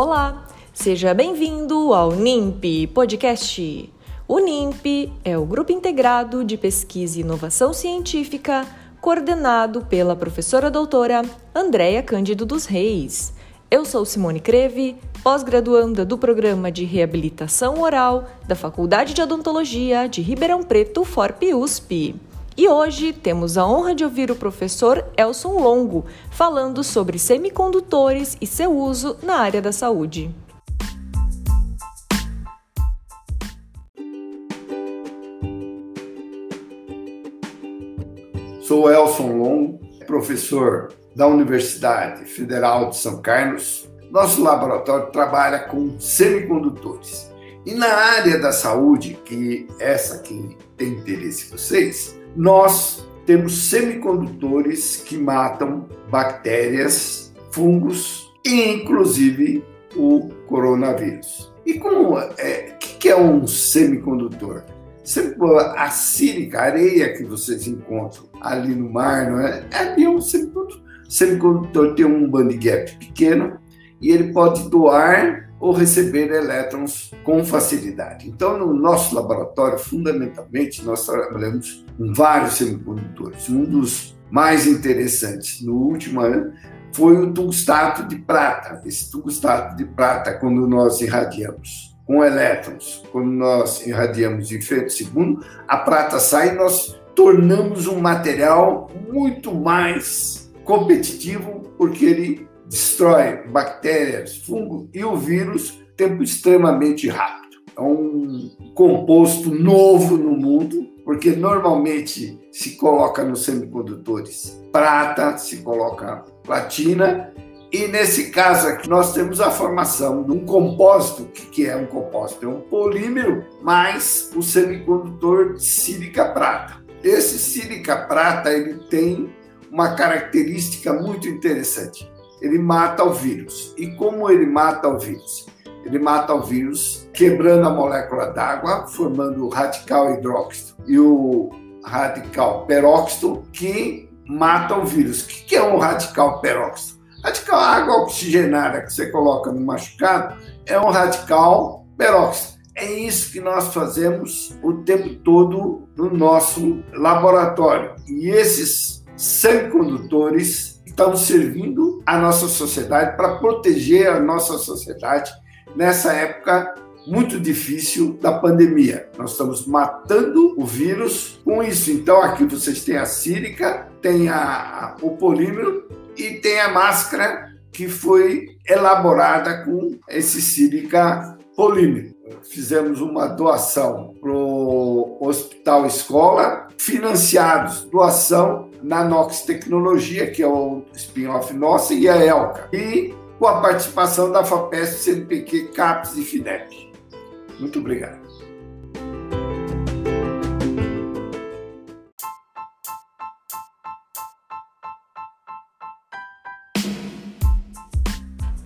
Olá, seja bem-vindo ao NIMP Podcast. O NIMP é o Grupo Integrado de Pesquisa e Inovação Científica, coordenado pela professora doutora Andréia Cândido dos Reis. Eu sou Simone Creve, pós-graduanda do Programa de Reabilitação Oral da Faculdade de Odontologia de Ribeirão Preto, FORP USP. E hoje temos a honra de ouvir o professor Elson Longo falando sobre semicondutores e seu uso na área da saúde. Sou Elson Longo, professor da Universidade Federal de São Carlos. Nosso laboratório trabalha com semicondutores. E na área da saúde, que essa que tem interesse em vocês, nós temos semicondutores que matam bactérias, fungos e inclusive o coronavírus. E como é, o que é um semicondutor? A sílica, a areia que vocês encontram ali no mar, não é? Ali é um semicondutor. O semicondutor tem um band gap pequeno e ele pode doar ou receber elétrons com facilidade. Então, no nosso laboratório, fundamentalmente, nós trabalhamos com vários semicondutores. Um dos mais interessantes no último ano foi o tungstato de prata. Esse tungstato de prata, quando nós irradiamos com elétrons, quando nós irradiamos em segundo, a prata sai e nós tornamos um material muito mais competitivo, porque ele destrói bactérias, fungo e o vírus tempo extremamente rápido. É um composto novo no mundo, porque normalmente se coloca nos semicondutores prata, se coloca platina, e nesse caso aqui nós temos a formação de um compósito. O que é um compósito? É um polímero mais o semicondutor de sílica prata. Esse sílica prata ele tem uma característica muito interessante ele mata o vírus. E como ele mata o vírus? Ele mata o vírus quebrando a molécula d'água, formando o radical hidróxido e o radical peróxido, que mata o vírus. O que é um radical peróxido? Radical água oxigenada que você coloca no machucado é um radical peróxido. É isso que nós fazemos o tempo todo no nosso laboratório. E esses semicondutores estão servindo a nossa sociedade para proteger a nossa sociedade nessa época muito difícil da pandemia. Nós estamos matando o vírus com isso. Então aqui vocês têm a sílica, tem a, o polímero e tem a máscara que foi elaborada com esse sílica polímero. Fizemos uma doação para o Hospital Escola, financiados, doação na Nox Tecnologia, que é o spin-off nossa, e a Elca. E com a participação da FAPESP, CNPq, CAPES e FINEP. Muito obrigado.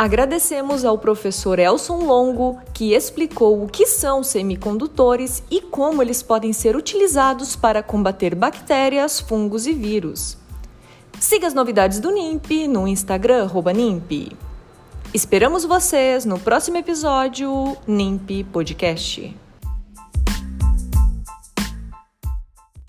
Agradecemos ao professor Elson Longo, que explicou o que são semicondutores e como eles podem ser utilizados para combater bactérias, fungos e vírus. Siga as novidades do NIMP no Instagram NIMP. Esperamos vocês no próximo episódio NIMP Podcast.